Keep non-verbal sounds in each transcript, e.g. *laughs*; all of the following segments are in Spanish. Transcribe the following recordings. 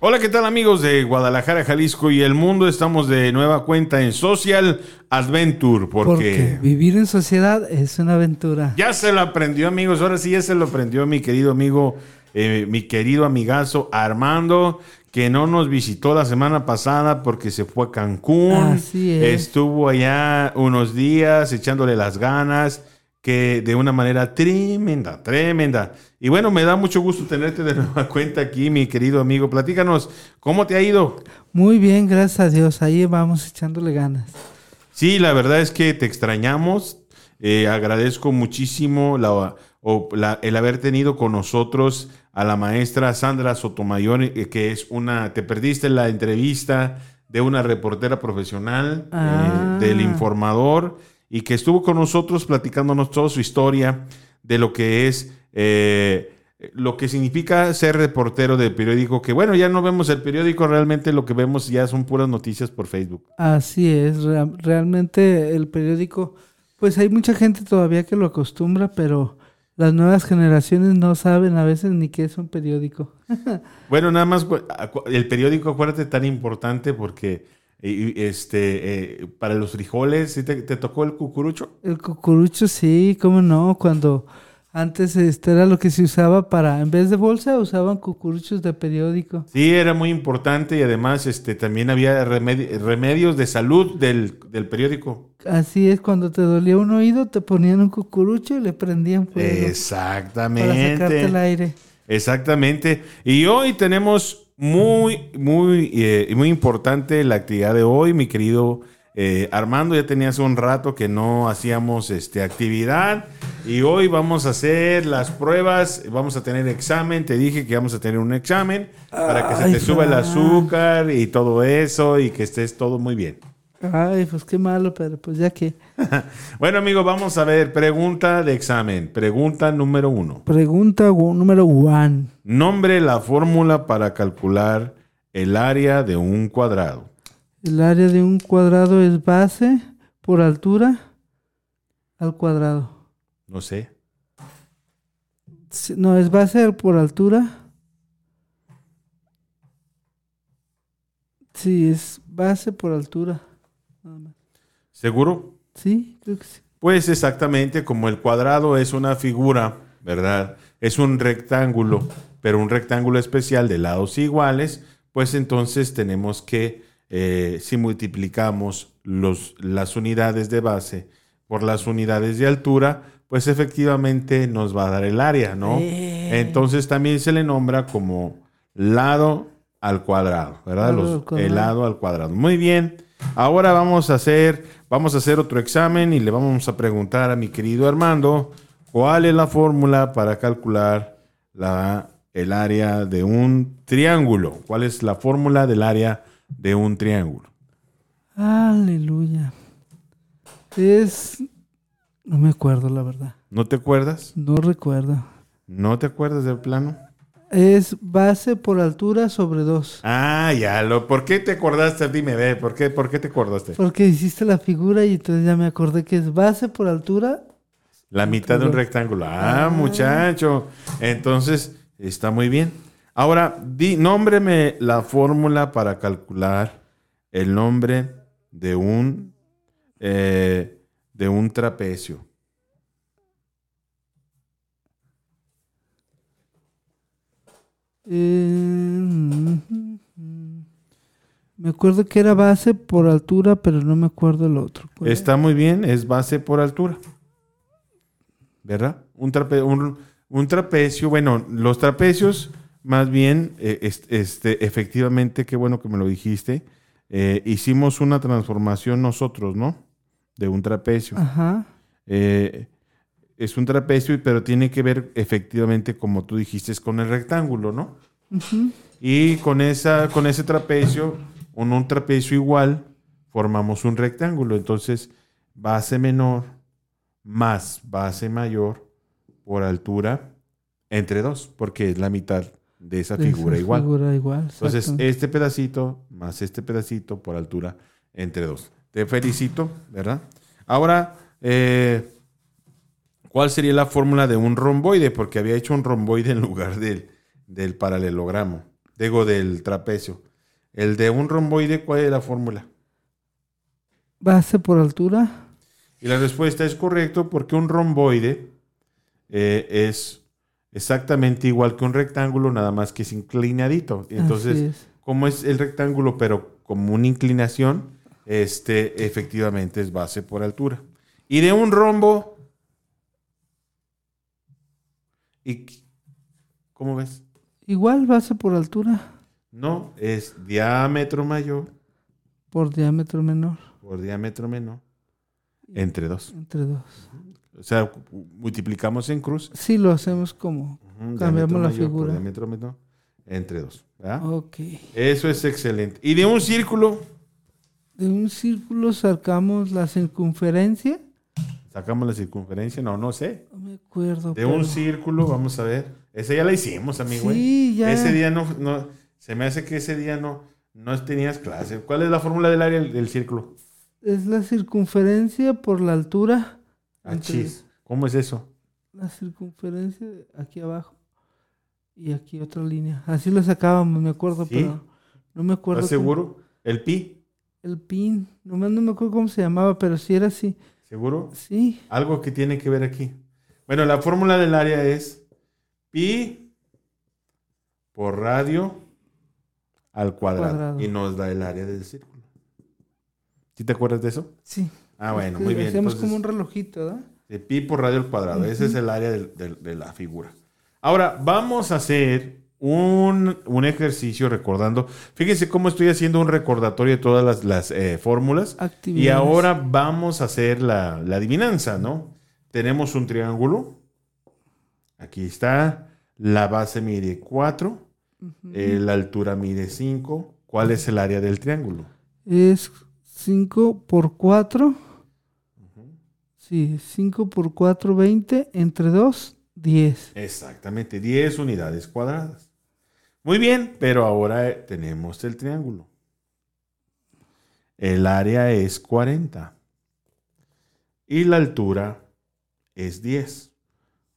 Hola, ¿qué tal amigos de Guadalajara, Jalisco y el mundo? Estamos de nueva cuenta en Social Adventure porque, Porque vivir en sociedad es una aventura. ya se lo aprendió amigos, ahora sí ya se lo aprendió mi querido amigo, eh, mi querido amigazo Armando, que no nos visitó la semana pasada porque se fue a Cancún, Así es. estuvo allá unos días echándole las ganas, que de una manera tremenda, tremenda. Y bueno, me da mucho gusto tenerte de nueva *laughs* cuenta aquí, mi querido amigo. Platícanos, ¿cómo te ha ido? Muy bien, gracias a Dios. Ahí vamos echándole ganas. Sí, la verdad es que te extrañamos. Eh, agradezco muchísimo la- o la- el haber tenido con nosotros a la maestra Sandra Sotomayor, eh, que es una, te perdiste la entrevista de una reportera profesional eh, Ah. del informador y que estuvo con nosotros platicándonos toda su historia de lo que es eh, lo que significa ser reportero del periódico, que bueno, ya no vemos el periódico, realmente lo que vemos ya son puras noticias por Facebook. Así es, rea- realmente el periódico, pues hay mucha gente todavía que lo acostumbra, pero las nuevas generaciones no saben a veces ni qué es un periódico. *laughs* Bueno, nada más acu- el periódico, acuérdate, tan importante porque eh, este eh, para los frijoles, ¿sí te, te tocó el cucurucho? El cucurucho sí, cómo no, cuando antes este era lo que se usaba para, en vez de bolsa usaban cucuruchos de periódico. Sí, era muy importante y además este también había remedi- remedios de salud del, del periódico. Así es, cuando te dolía un oído te ponían un cucurucho y le prendían fuego para sacarte el Exactamente. aire. Exactamente. Y hoy tenemos muy, muy, eh, muy importante la actividad de hoy, mi querido eh, Armando. Ya tenía hace un rato que no hacíamos este, actividad y hoy vamos a hacer las pruebas. Vamos a tener examen. Te dije que vamos a tener un examen para que se te suba el azúcar y todo eso y que estés todo muy bien. Ay, pues qué malo, pero pues ya que. *laughs* Bueno, amigo, vamos a ver. Pregunta de examen. Pregunta número uno. Pregunta gu- número one. Nombre la fórmula para calcular el área de un cuadrado. El área de un cuadrado es base por altura al cuadrado. No sé. No, es base por altura. Sí, es base por altura. ¿Seguro? Sí, creo que sí. Pues exactamente como el cuadrado es una figura, ¿verdad? Es un rectángulo, pero un rectángulo especial de lados iguales, pues entonces tenemos que, eh, si multiplicamos los, las unidades de base por las unidades de altura, pues efectivamente nos va a dar el área, ¿no? Eh. Entonces también se le nombra como lado al cuadrado, ¿verdad? Los- el lado al cuadrado. Muy bien. Ahora vamos a hacer, vamos a hacer otro examen y le vamos a preguntar a mi querido Armando cuál es la fórmula para calcular la, el área de un triángulo. ¿Cuál es la fórmula del área de un triángulo? Aleluya. Es. No me acuerdo, la verdad. ¿No te acuerdas? No recuerdo. ¿No te acuerdas del plano? Es base por altura sobre 2. Ah, ya, lo, ¿por qué te acordaste? Dime, ve, ¿por qué, ¿por qué te acordaste? Porque hiciste la figura y entonces ya me acordé que es base por altura. La mitad de un rectángulo. Ah, Ah. muchacho. Entonces, está muy bien. Ahora, di, nómbreme la fórmula para calcular el nombre de un, eh, de un trapecio. Eh, me acuerdo que era base por altura, pero no me acuerdo el otro. ¿Cuál Está muy bien, es base por altura. ¿Verdad? Un, trape- un, un trapecio, bueno, los trapecios, más bien, eh, es- este, efectivamente, qué bueno que me lo dijiste, eh, hicimos una transformación nosotros, ¿no? De un trapecio. Ajá. Eh, es un trapecio, pero tiene que ver efectivamente, como tú dijiste, con el rectángulo, ¿no? Y con, esa, con ese trapecio, con un trapecio igual, formamos un rectángulo. Entonces, base menor más base mayor por altura entre dos, porque es la mitad de esa figura Esa igual. Figura igual. Entonces, este pedacito más este pedacito por altura entre dos. Te felicito, ¿verdad? Ahora, eh, ¿cuál sería la fórmula de un romboide? Porque había hecho un romboide en lugar del, del paralelogramo. Digo, del trapecio. El de un romboide, ¿cuál es la fórmula? Base por altura. Y la respuesta es correcto porque un romboide eh, es exactamente igual que un rectángulo, nada más que es inclinadito. Entonces, es. como es el rectángulo, pero como una inclinación, este efectivamente es base por altura. Y de un rombo, ¿y cómo ves? Igual base por altura No, es diámetro mayor por diámetro menor. por diámetro menor entre dos. Entre dos. O sea, multiplicamos en cruz. Sí, lo hacemos como. Cambiamos la mayor por figura. diámetro menor entre dos. ¿verdad? Ok. Eso es excelente. Y de un círculo, De un círculo sacamos la circunferencia. Sacamos la circunferencia, no, no sé. No me acuerdo. De un círculo, vamos a ver. Esa ya la hicimos, amigo. ¿eh? Sí, ya. Ese día no, no, se me hace que ese día no, no tenías clase. ¿Cuál es la fórmula del área del, círculo? Es la circunferencia por la altura. Ah, Entre- chis. ¿Cómo es eso? La circunferencia aquí abajo. Y aquí otra línea. Así lo sacábamos, me acuerdo, ¿Sí? pero no me acuerdo. ¿Estás seguro? ¿El pi? El pin. Nomás no me acuerdo cómo se llamaba, pero sí era así. ¿Seguro? Sí. Algo que tiene que ver aquí. Bueno, la fórmula del área es pi por radio al cuadrado. Cuadrado. Y nos da el área del círculo. ¿Sí te acuerdas de eso? Sí. Ah, bueno, muy bien. Hacemos Entonces, como un relojito, ¿verdad? de pi por radio al cuadrado. Ese es el área de la figura. Ahora, vamos a hacer un, un ejercicio recordando. Fíjense cómo estoy haciendo un recordatorio de todas las, las, eh, fórmulas. Y ahora vamos a hacer la, la adivinanza, ¿no? Tenemos un triángulo. Aquí está. La base mide 4. Ujú. la altura mide 5. ¿Cuál es el área del triángulo? Es 5 por 4. Sí, 5 por 4, 20. Entre 2, 10. Exactamente, 10 unidades cuadradas. Muy bien, pero ahora eh, tenemos el triángulo. El área es 40. Y la altura es 10.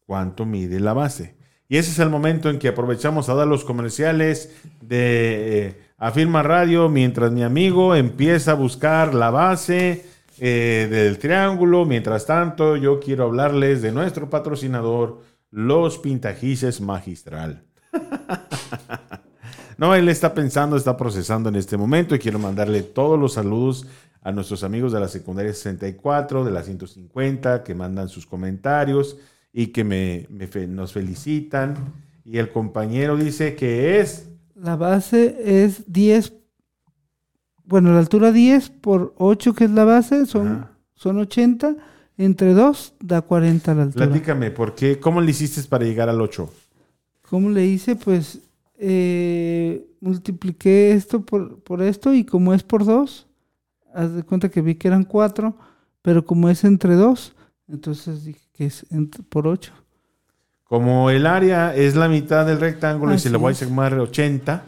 ¿Cuánto mide la base? Y ese es el momento en que aprovechamos a dar los comerciales de eh, Afirma Radio mientras mi amigo empieza a buscar la base eh, del triángulo. Mientras tanto, yo quiero hablarles de nuestro patrocinador, Los Pintajices Magistral. *laughs* No, él está pensando, está procesando en este momento y quiero mandarle todos los saludos a nuestros amigos de la secundaria 64, de la 150, que mandan sus comentarios y que me, me fe- nos felicitan. Y el compañero dice que es La base es 10. Bueno, la altura 10 por 8, que es la base, son, Ajá. son 80. Entre 2 da 40 la altura. Platícame, ¿por qué? ¿Cómo le hiciste para llegar al 8? ¿Cómo le hice? Pues eh, multipliqué esto por, por esto y como es por 2, haz de cuenta que vi que eran 4, pero como es entre 2, entonces dije que es por 8. Como el área es la mitad del rectángulo y Así le voy a sumar 80,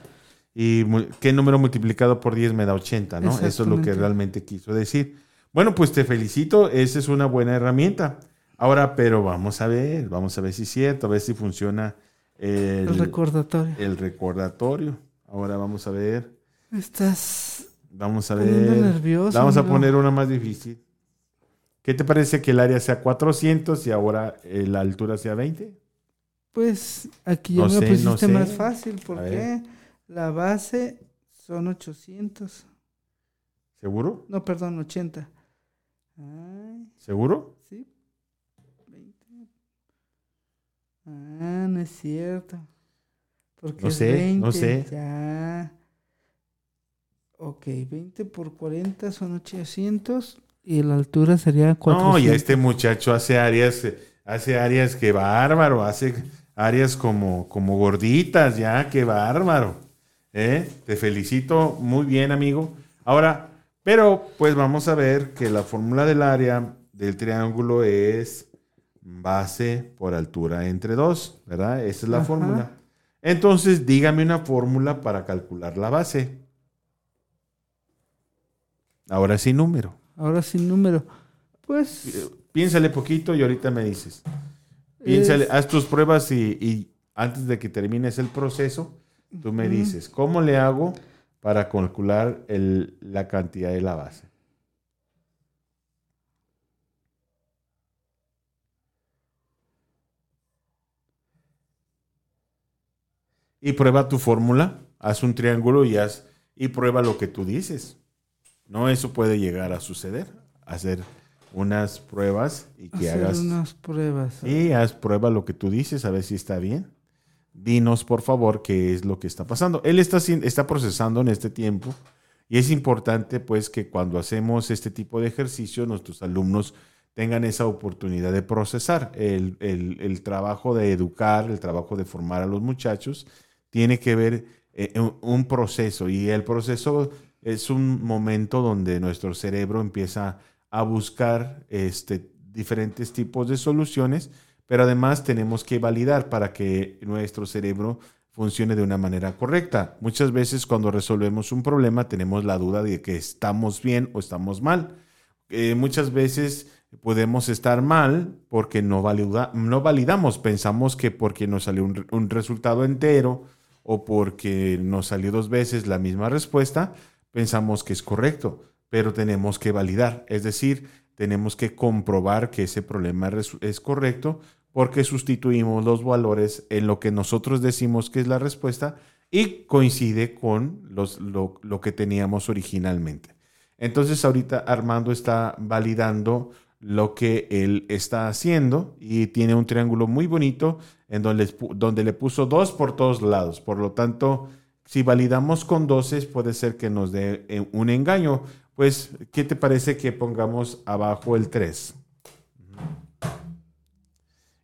¿y qué número multiplicado por 10 me da 80? ¿no? Eso es lo que realmente quiso decir. Bueno, pues te felicito, esa es una buena herramienta. Ahora, pero vamos a ver, vamos a ver si es cierto, a ver si funciona el, El recordatorio. el recordatorio. Ahora vamos a ver, Estás vamos a ver. nervioso. Vamos a poner una más difícil. ¿Qué te parece que el área sea 400 y ahora eh, la altura sea 20? Pues aquí ya No me sé, lo pusiste no sé. más fácil porque la base son 800. ¿Seguro? No, perdón, 80. Ay, ¿Seguro? sí. 20. Ah, no es cierto. Porque No es sé, 20. no sé. Ya. Ok, 20 por 40 son 800 y la altura sería 400. No, y este muchacho hace áreas, hace áreas que bárbaro, hace áreas como, como gorditas, ya, qué bárbaro. ¿Eh? Te felicito, muy bien, amigo. Ahora, pero pues vamos a ver que la fórmula del área del triángulo es base por altura entre dos, ¿verdad? Esa es la Ajá. fórmula. Entonces, dígame una fórmula para calcular la base. Ahora sí, número. Ahora sin número. Pues Piénsale poquito y ahorita me dices. Piénsale, es- haz tus pruebas y, y antes de que termines el proceso, Tú me dices, ¿cómo le hago para calcular el- la cantidad de la base? Y prueba tu fórmula, haz un triángulo y haz y prueba lo que tú dices. No, eso puede llegar a suceder. Hacer unas pruebas y que Hacer hagas unas pruebas. y haz prueba lo que tú dices, a ver si está bien. Dinos, por favor, qué es lo que está pasando. Él está, está procesando en este tiempo y es importante, pues, que cuando hacemos este tipo de ejercicio, nuestros alumnos tengan esa oportunidad de procesar. El, el- el trabajo de educar, el trabajo de formar a los muchachos, tiene que ver eh, un, proceso y el proceso es un momento donde nuestro cerebro empieza a buscar este, diferentes tipos de soluciones, pero además tenemos que validar para que nuestro cerebro funcione de una manera correcta. Muchas veces cuando resolvemos un problema tenemos la duda de que estamos bien o estamos mal. Eh, muchas veces podemos estar mal porque no, valida- no validamos, pensamos que porque nos salió un resultado entero o porque nos salió dos veces la misma respuesta, pensamos que es correcto, pero tenemos que validar, es decir, tenemos que comprobar que ese problema es correcto porque sustituimos los valores en lo que nosotros decimos que es la respuesta y coincide con lo, lo que teníamos originalmente. Entonces ahorita Armando está validando lo que él está haciendo y tiene un triángulo muy bonito en donde, donde le puso dos por todos lados. Por lo tanto, si validamos con 12 puede ser que nos dé eh, un engaño. Pues, ¿qué te parece que pongamos abajo el 3?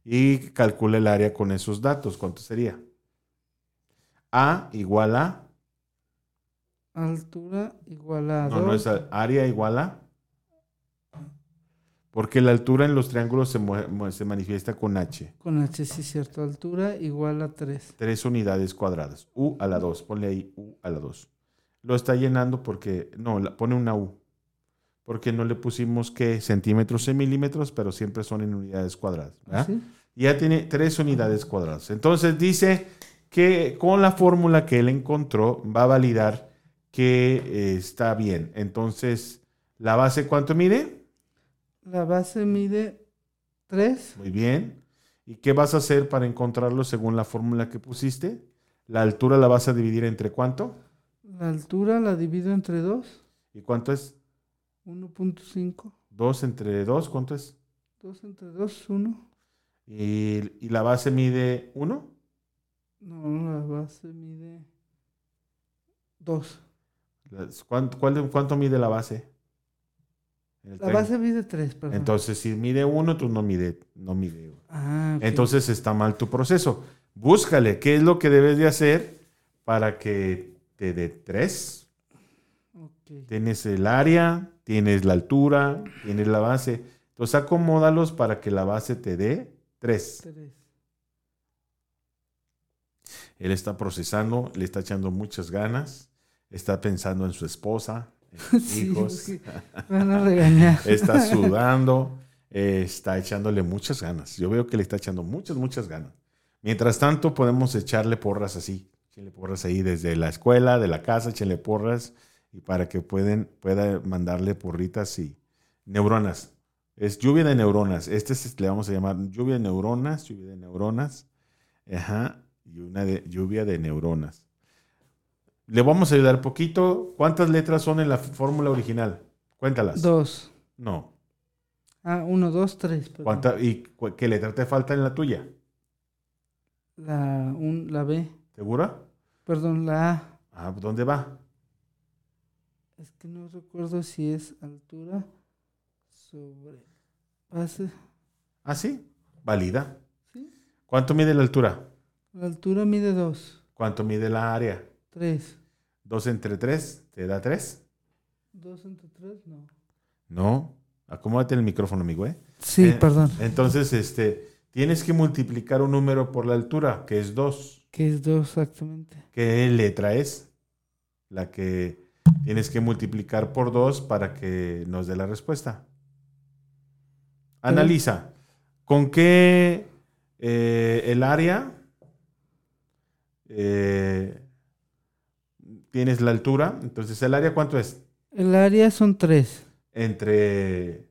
Y calcula el área con esos datos. ¿Cuánto sería? A igual a... Altura igual a No, no 2. es área igual a... Porque la altura en los triángulos se, se manifiesta con H. Con H, sí, cierto. Altura igual a 3. Tres unidades cuadradas. U a la 2. Ponle ahí U a la 2. Lo está llenando porque... No, pone una U. Porque no le pusimos que centímetros en milímetros, pero siempre son en unidades cuadradas. ¿Sí? ya tiene tres unidades cuadradas. Entonces dice que con la fórmula que él encontró va a validar que eh, está bien. Entonces, ¿la base cuánto mide? La base mide 3. Muy bien. ¿Y qué vas a hacer para encontrarlo según la fórmula que pusiste? La altura la vas a dividir entre cuánto? La altura la divido entre 2. ¿Y cuánto es? 1.5. 2 entre 2, ¿cuánto es? 2 entre 2, 1. ¿Y, y la base mide 1? No, la base mide 2. ¿Cuánto, cuál- cuánto mide la base? El La base mide 3, perdón. Entonces, si mide 1, tú no mide, no mide ah. Entonces está mal tu proceso. Búscale qué es lo que debes de hacer para que te dé 3. Ok. Tienes el área, tienes la altura, tienes la base. Entonces acomódalos para que la base te dé 3. 3. Él está procesando, le está echando muchas ganas, está pensando en su esposa, *laughs* Sí, hijos, van a regañar. *laughs* está sudando, eh, está echándole muchas ganas. Yo veo que le está echando muchas, muchas ganas. Mientras tanto, podemos echarle porras así. Echenle porras ahí desde la escuela, de la casa, echenle porras y para que pueden, pueda mandarle porritas y neuronas. Es lluvia de neuronas. Este es- le vamos a llamar lluvia de neuronas, lluvia de neuronas. Ajá. Y una de, lluvia de neuronas. Le vamos a ayudar poquito. ¿Cuántas letras son en la fórmula original? Cuéntalas. 2. No. Ah, 1, 2, 3. ¿Cuánta, ¿Y qué letra te falta en la tuya? La, un, la B. ¿Segura? Perdón, la A. Ah, ¿dónde va? Es que no recuerdo si es altura sobre base. Ah, sí. Válida. ¿Sí? ¿Cuánto mide la altura? La altura mide 2. ¿Cuánto mide la área? 3. ¿Dos entre tres? ¿Te da tres? 2 entre 3, no. No. Acomódate el micrófono, amigo, ¿eh? Sí, Eh, perdón. Entonces, este, tienes que multiplicar un número por la altura, que es 2. Que es 2 exactamente. ¿Qué letra es? La que tienes que multiplicar por 2 para que nos dé la respuesta. Analiza. ¿Con qué eh, el área? eh, tienes la altura, entonces el área cuánto es? El área son 3. Entre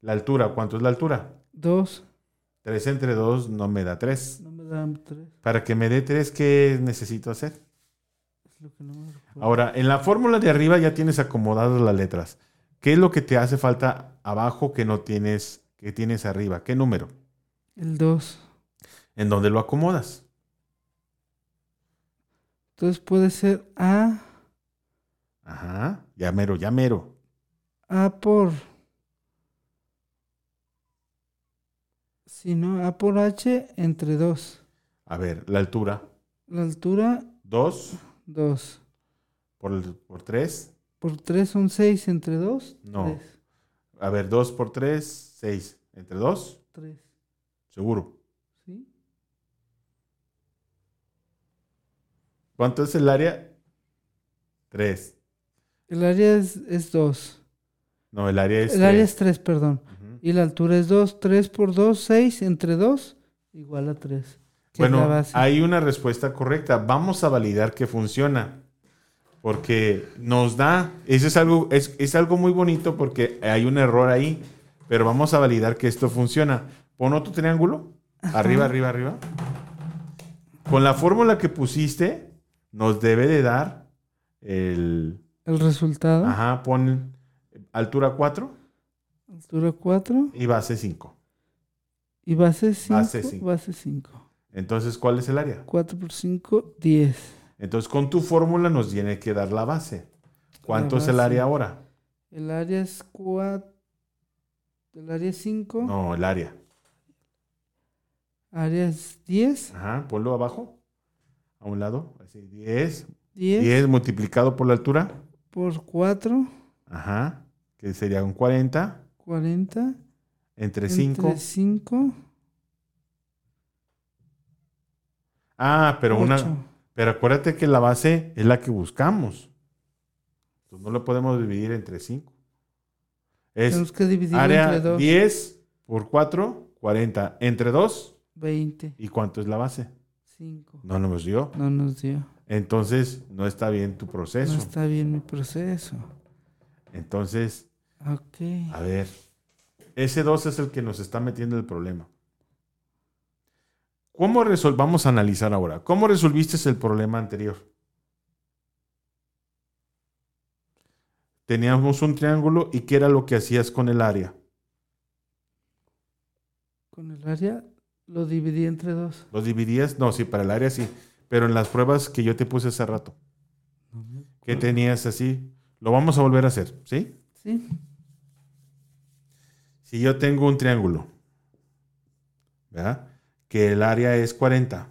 la altura, ¿cuánto es la altura? 2. 3 entre 2 no me da 3. No me dan 3. Para que me dé 3, ¿qué necesito hacer? Es lo que no me. Ahora, en la fórmula de arriba ya tienes acomodadas las letras. ¿Qué es lo que te hace falta abajo que no tienes, que tienes arriba? ¿Qué número? El 2. ¿En dónde lo acomodas? Entonces puede ser A, Ajá, ya mero, ya mero. A por. Si no, A por H entre 2. A ver, la altura. La altura, 2 2. por, por 3. Por 3 son 6 entre 2. No. A ver, 2 por 3, 6. ¿Entre 2? 3. Seguro. ¿Sí? ¿Cuánto es el área? 3. El área es 2. No, el área es El área es 3, perdón. Y la altura es 2. 3 por 2, 6 entre 2, igual a 3. Que es la Bueno, hay una respuesta correcta. Vamos a validar que funciona. Porque nos da, eso es algo, es, es algo muy bonito porque hay un error ahí, pero vamos a validar que esto funciona. Pon otro triángulo, arriba, arriba, arriba. Con la fórmula que pusiste, nos debe de dar el, El resultado, ajá, pon altura 4 altura 4 y base 5. y base 5. Base cinco. Base 5. Entonces, ¿cuál es el área? 4 por 5, 10. Entonces, con tu fórmula nos tiene que dar la base. ¿Cuánto La es el base. área ahora? El área es 4. El área es 5. No, el área. Área es 10. Ajá, ponlo abajo. A un lado. Así, 10. 10, 10 multiplicado por la altura. por 4, Ajá. Que sería un 40. 40. Entre 5. Entre 5, Ah, pero una. 8. Pero acuérdate que la base es la que buscamos. Entonces no lo podemos dividir entre 5. Es Tenemos que dividirlo área entre 2. 10 por 4, 40. Entre 2. 20. ¿Y cuánto es la base? 5. No nos dio. No nos dio. Entonces no está bien tu proceso. No está bien mi proceso. Entonces, Ok. a ver. Ese 2 es el que nos está metiendo el problema. ¿Cómo resol Vamos a analizar ahora. ¿Cómo resolviste el problema anterior? Teníamos un triángulo y ¿qué era lo que hacías con el área? Con el área lo dividí entre 2. ¿Lo dividías? No, sí, para el área sí. Pero en las pruebas que yo te puse hace rato, ¿qué tenías así? Lo vamos a volver a hacer, ¿sí? Sí. Si yo tengo un triángulo, ¿verdad? Que el área es 40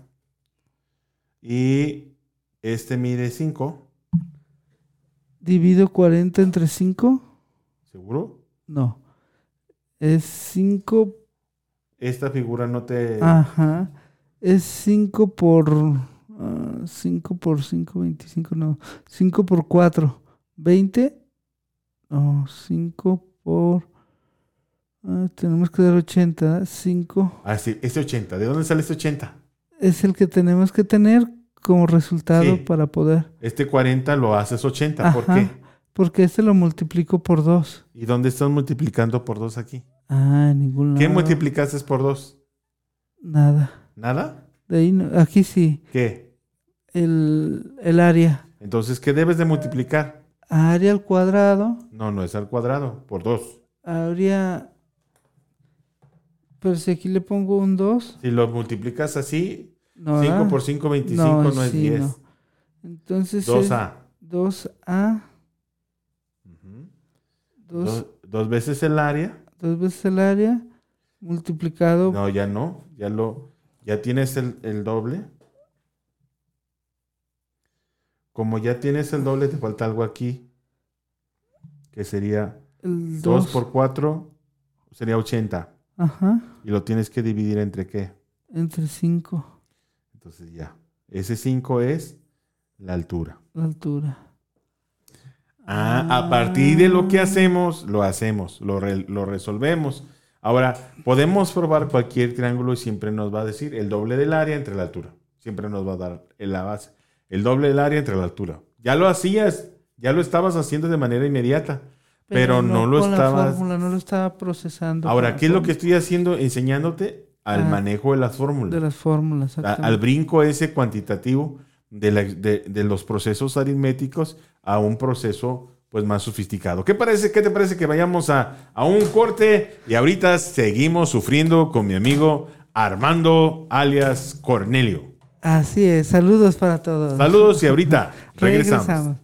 y este mide 5, Divido 40 entre 5. ¿seguro? No. Es 5. Esta figura no te... Ajá. Es 5 por. 5 por 5, 25. No. 5 por 4. 20. No. 5 por. ah, tenemos que dar 80. 5. Ah, sí, este 80. ¿De dónde sale este 80? Es el que tenemos que tener como resultado Sí. para poder. Este 40 lo haces 80. ¿Por Ajá. qué? Porque este lo multiplico por 2. ¿Y dónde estás multiplicando por 2 aquí? Ah, en ningún lado. ¿Qué multiplicaste por 2? Nada. ¿Nada? De ahí no- aquí sí. ¿Qué? El, el área. Entonces, ¿qué debes de multiplicar? Área al cuadrado. No, no es al cuadrado, por 2. Habría. Pero si aquí le pongo un 2. Si lo multiplicas así, No, 5 ¿verdad? por 5, 25 no, es sí, 10. no. Entonces. 2A. es 2A. Ujú. 2, Dos, dos veces el área. Dos veces el área. Multiplicado. No, ya no. Ya lo, ya tienes el, el doble. Como ya tienes el doble, te falta algo aquí. Que sería el 2 2. por 4, sería 80. Ajá. Y lo tienes que dividir entre qué. Entre 5. Entonces ya. Ese 5 es la altura. La altura. Ah, a partir de lo que hacemos, lo hacemos, lo, lo resolvemos. Ahora, podemos probar cualquier triángulo y siempre nos va a decir el doble del área entre la altura. Siempre nos va a dar la base. El doble del área entre la altura. Ya lo hacías, ya lo estabas haciendo de manera inmediata, pero, no, lo estabas. Fórmula, no lo estaba procesando. Ahora, ¿qué es lo que estoy haciendo? Enseñándote al manejo de las fórmulas. De las fórmulas, Al brinco ese cuantitativo de, la, de, los procesos aritméticos a un proceso pues más sofisticado. ¿Qué, parece, qué te parece que vayamos a, a un corte? Y ahorita seguimos sufriendo con mi amigo Armando alias Cornelio. Así es, saludos para todos. Saludos y ahorita *laughs* regresamos.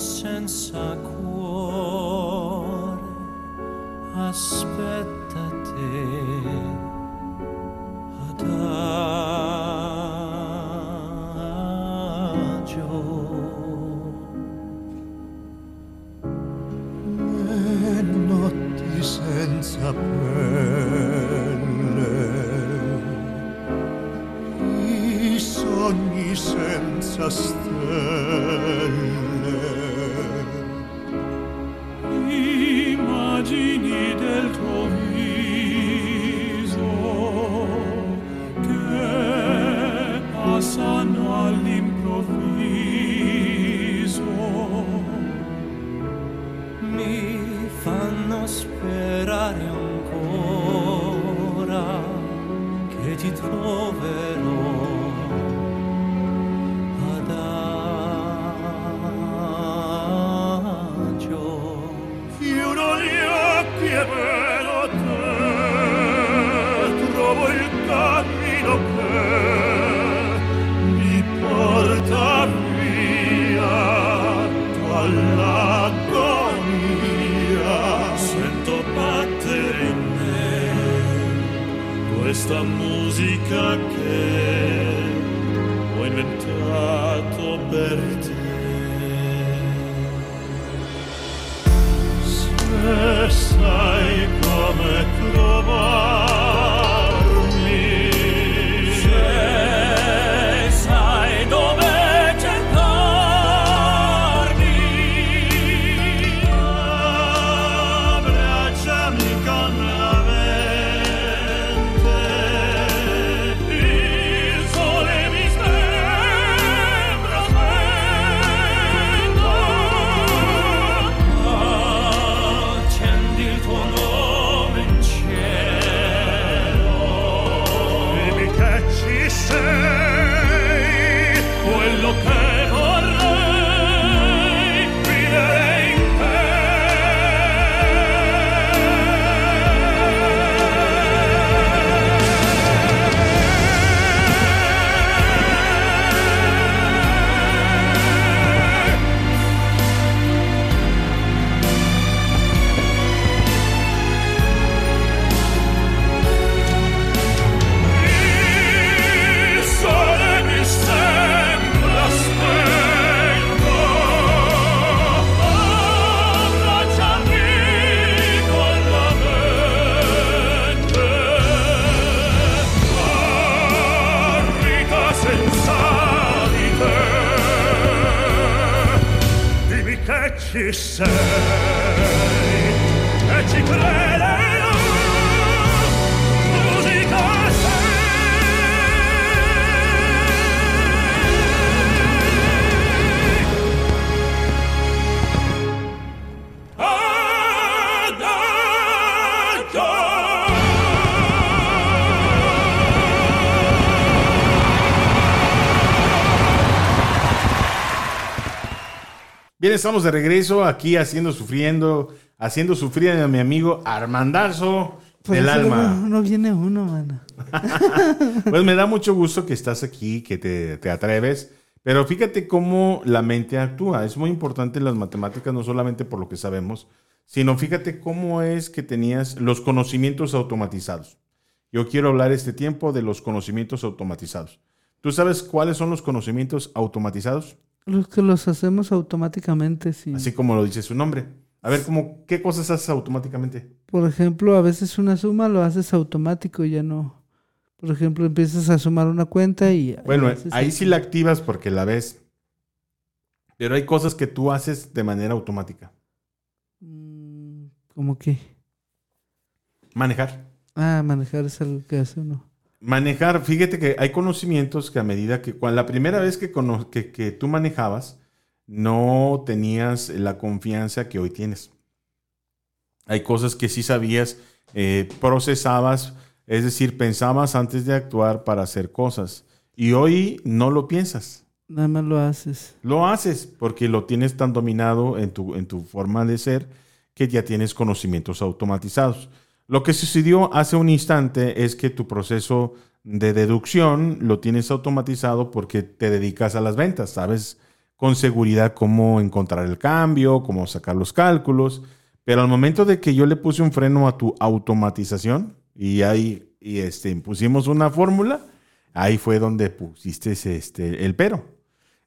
senza cuore. Aspetta te. Bien, estamos de regreso aquí haciendo sufriendo, haciendo sufrir a mi amigo Armandazo Por del alma. No viene uno, mano. *laughs* Pues me da mucho gusto que estás aquí, que te, te atreves. Pero fíjate cómo la mente actúa. Es muy importante en las matemáticas, no solamente por lo que sabemos, sino fíjate cómo es que tenías los conocimientos automatizados. Yo quiero hablar este tiempo de los conocimientos automatizados. ¿Tú sabes cuáles son los conocimientos automatizados? Los que los hacemos automáticamente, sí. Así como lo dice su nombre. A ver, ¿cómo, ¿qué cosas haces automáticamente? Por ejemplo, a veces una suma lo haces automático y ya no. Por ejemplo, empiezas a sumar una cuenta y... Bueno, ahí sí la activas porque la ves. Pero hay cosas que tú haces de manera automática. Mm, ¿Cómo qué? Manejar. Ah, manejar es algo que hace uno. Manejar, fíjate que hay conocimientos que a medida que, cuando la primera vez que, cono- que, que tú manejabas, no tenías la confianza que hoy tienes. Hay cosas que sí sabías, eh, procesabas, es decir, pensabas antes de actuar para hacer cosas. Y hoy no lo piensas. Nada más lo haces. Lo haces porque lo tienes tan dominado en tu, en tu forma de ser que ya tienes conocimientos automatizados. Lo que sucedió hace un instante es que tu proceso de deducción lo tienes automatizado porque te dedicas a las ventas, sabes con seguridad cómo encontrar el cambio, cómo sacar los cálculos, pero al momento de que yo le puse un freno a tu automatización y ahí y este, pusimos una fórmula, ahí fue donde pusiste este, el pero.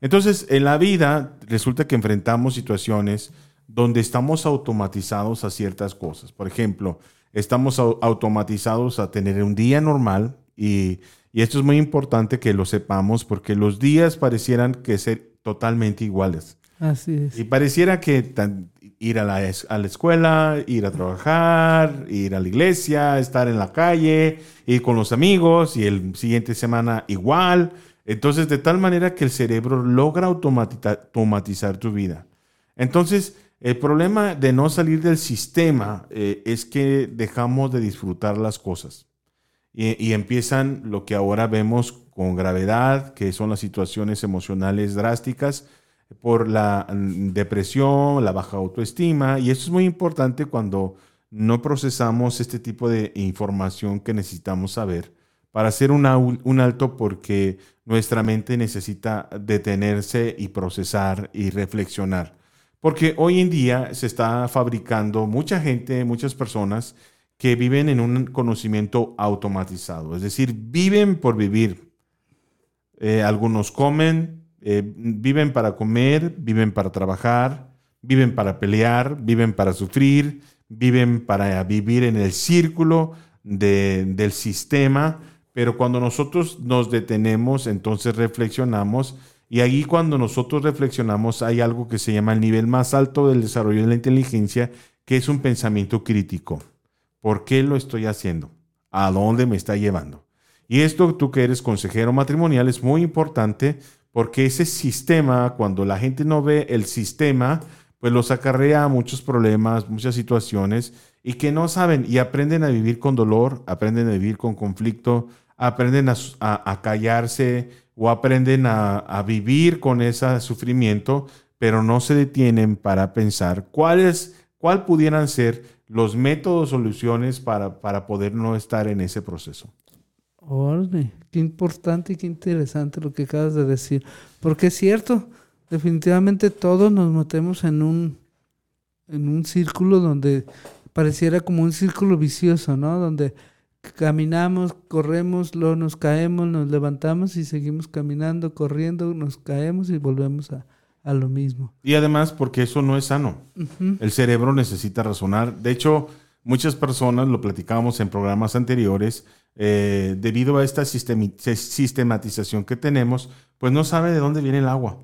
Entonces, en la vida resulta que enfrentamos situaciones donde estamos automatizados a ciertas cosas. Por ejemplo, estamos au- automatizados a tener un día normal y, y esto es muy importante que lo sepamos porque los días parecieran que ser totalmente iguales. Así es. Y pareciera que tan- ir a la, a la escuela, ir a trabajar, ir a la iglesia, estar en la calle, ir con los amigos y el siguiente semana igual. Entonces, de tal manera que el cerebro logra automatiza- automatizar tu vida. Entonces, el problema de no salir del sistema eh, es que dejamos de disfrutar las cosas. Y, empiezan lo que ahora vemos con gravedad, que son las situaciones emocionales drásticas por la mm, depresión, la baja autoestima. Y eso es muy importante cuando no procesamos este tipo de información que necesitamos saber para hacer un alto porque nuestra mente necesita detenerse y procesar y reflexionar. Porque hoy en día se está fabricando mucha gente, muchas personas que viven en un conocimiento automatizado, es decir, viven por vivir. Eh, algunos comen, eh, viven para comer, viven para trabajar, viven para pelear, viven para sufrir, viven para vivir en el círculo de- del sistema, pero cuando nosotros nos detenemos, entonces reflexionamos y ahí cuando nosotros reflexionamos hay algo que se llama el nivel más alto del desarrollo de la inteligencia, que es un pensamiento crítico. ¿Por qué lo estoy haciendo? ¿A dónde me está llevando? Y esto, tú que eres consejero matrimonial, es muy importante porque ese sistema, cuando la gente no ve el sistema, pues los acarrea muchos problemas, muchas situaciones y que no saben y aprenden a vivir con dolor, aprenden a vivir con conflicto, aprenden a, a- callarse o aprenden a, a vivir con ese sufrimiento, pero no se detienen para pensar cuáles, cuál pudieran ser los métodos, soluciones para, para poder no estar en ese proceso. Órale, qué importante y qué interesante lo que acabas de decir. Porque es cierto, definitivamente todos nos metemos en un, en un círculo donde pareciera como un círculo vicioso, ¿no? Donde caminamos, corremos, luego nos caemos, nos levantamos y seguimos caminando, corriendo, nos caemos y volvemos a, a lo mismo. Y además porque eso no es sano. El cerebro necesita razonar. De hecho, muchas personas, lo platicábamos en programas anteriores, eh, debido a esta sistematización que tenemos, pues no sabe de dónde viene el agua.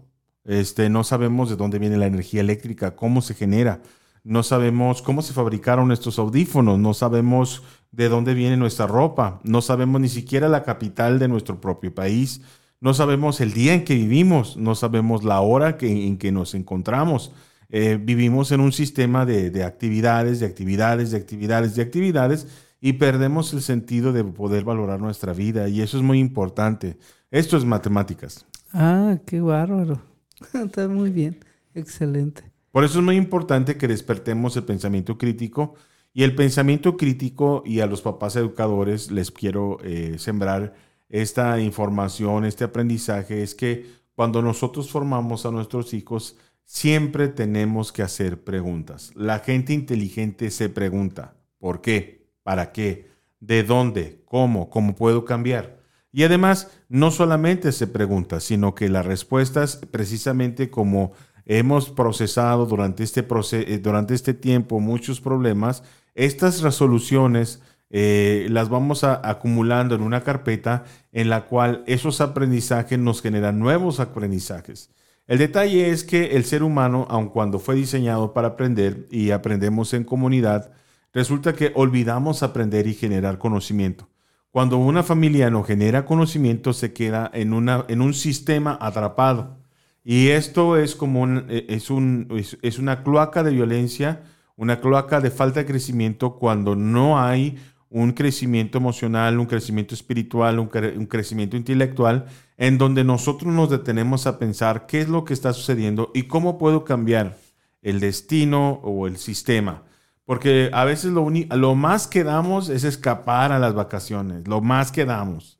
Este, no sabemos de dónde viene la energía eléctrica, cómo se genera. No sabemos cómo se fabricaron estos audífonos, no sabemos de dónde viene nuestra ropa, no sabemos ni siquiera la capital de nuestro propio país, no sabemos el día en que vivimos, no sabemos la hora en que nos encontramos. Eh, vivimos en un sistema de, de actividades, de actividades, de actividades, de actividades y perdemos el sentido de poder valorar nuestra vida y eso es muy importante. Esto es matemáticas. Ah, qué bárbaro. *laughs* Está muy bien. Excelente. Por eso es muy importante que despertemos el pensamiento crítico y el pensamiento crítico y a los papás educadores les quiero eh, sembrar esta información, este aprendizaje, es que cuando nosotros formamos a nuestros hijos, siempre tenemos que hacer preguntas. La gente inteligente se pregunta, ¿por qué? ¿Para qué? ¿De dónde? ¿Cómo? ¿Cómo puedo cambiar? Y además, no solamente se pregunta, sino que las respuestas, precisamente como hemos procesado durante este, proce- eh, durante este tiempo muchos problemas, estas resoluciones eh, las vamos a- acumulando en una carpeta en la cual esos aprendizajes nos generan nuevos aprendizajes. El detalle es que el ser humano, aun cuando fue diseñado para aprender y aprendemos en comunidad, resulta que olvidamos aprender y generar conocimiento. Cuando una familia no genera conocimiento, se queda en, una, en un sistema atrapado. Y esto es como eh, es, un, es, una cloaca de violencia, una cloaca de falta de crecimiento cuando no hay un crecimiento emocional, un crecimiento espiritual, un, un crecimiento intelectual, en donde nosotros nos detenemos a pensar qué es lo que está sucediendo y cómo puedo cambiar el destino o el sistema. Porque a veces lo, lo más que damos es escapar a las vacaciones, lo más que damos.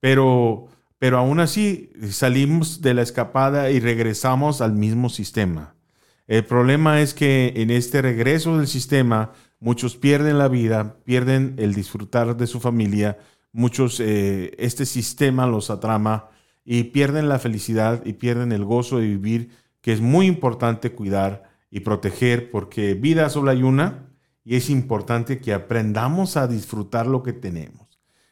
Pero, pero aún así salimos de la escapada y regresamos al mismo sistema. El problema es que en este regreso del sistema muchos pierden la vida, pierden el disfrutar de su familia, muchos eh, este sistema los atrama y pierden la felicidad y pierden el gozo de vivir, que es muy importante cuidar y proteger porque vida solo hay una y es importante que aprendamos a disfrutar lo que tenemos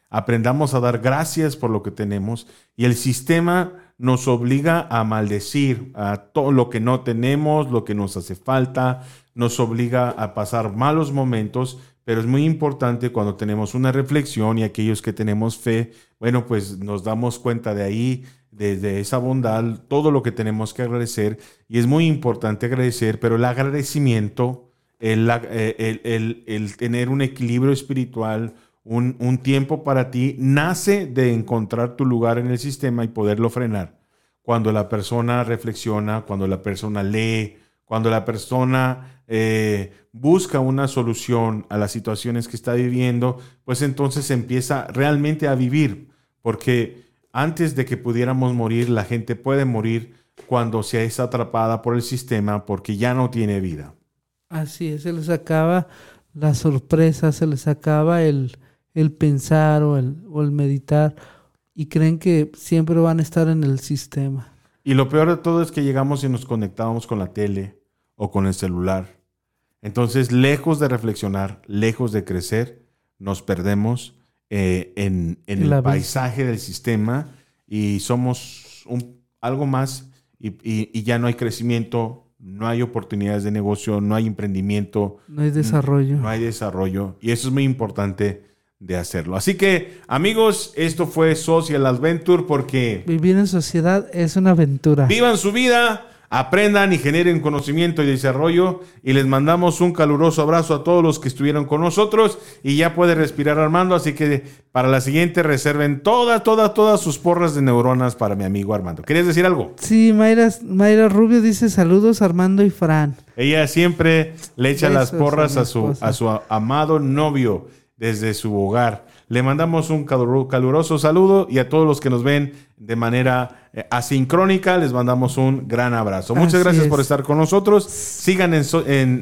aprendamos a dar gracias por lo que tenemos y el sistema nos obliga a maldecir a todo lo que no tenemos, lo que nos hace falta, nos obliga a pasar malos momentos, pero es muy importante cuando tenemos una reflexión y aquellos que tenemos fe, bueno, pues nos damos cuenta de ahí, desde esa bondad, todo lo que tenemos que agradecer y es muy importante agradecer, pero el agradecimiento, el, el, el, el tener un equilibrio espiritual, un, un, tiempo para ti nace de encontrar tu lugar en el sistema y poderlo frenar. Cuando la persona reflexiona, cuando la persona lee, cuando la persona eh, busca una solución a las situaciones que está viviendo, pues entonces empieza realmente a vivir. Porque antes de que pudiéramos morir, la gente puede morir cuando se es atrapada por el sistema porque ya no tiene vida. Así es, se les acaba la sorpresa, se les acaba el, el pensar o el, o el meditar y creen que siempre van a estar en el sistema. Y lo peor de todo es que llegamos y nos conectamos con la tele o con el celular. Entonces, lejos de reflexionar, lejos de crecer, nos perdemos eh, en, en el La paisaje del sistema y somos un- algo más y, y- y ya no hay crecimiento, no hay oportunidades de negocio, no hay emprendimiento, No hay desarrollo. no hay desarrollo y eso es muy importante de hacerlo. Así que, amigos, esto fue Social Adventure porque Vivir en sociedad es una aventura. vivan su vida, aprendan y generen conocimiento y desarrollo y les mandamos un caluroso abrazo a todos los que estuvieron con nosotros y ya puede respirar Armando, así que para la siguiente reserven todas, todas, todas sus porras de neuronas para mi amigo Armando. ¿Querías decir algo? Sí, Mayra, Mayra Rubio dice saludos Armando y Fran. Ella siempre le echa las Besos porras a su, a su amado novio desde su hogar. Le mandamos un caluro- caluroso saludo y a todos los que nos ven de manera eh, asincrónica les mandamos un gran abrazo. Muchas Así gracias es. por estar con nosotros. Sigan en,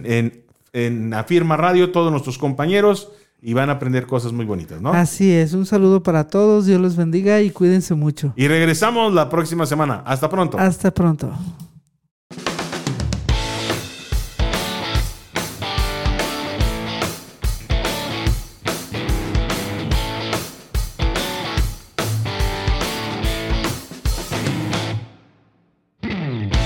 en- en Afirma Radio todos nuestros compañeros y van a aprender cosas muy bonitas, ¿no? Así es, un saludo para todos, Dios los bendiga y cuídense mucho. Y regresamos la próxima semana. Hasta pronto. Hasta pronto.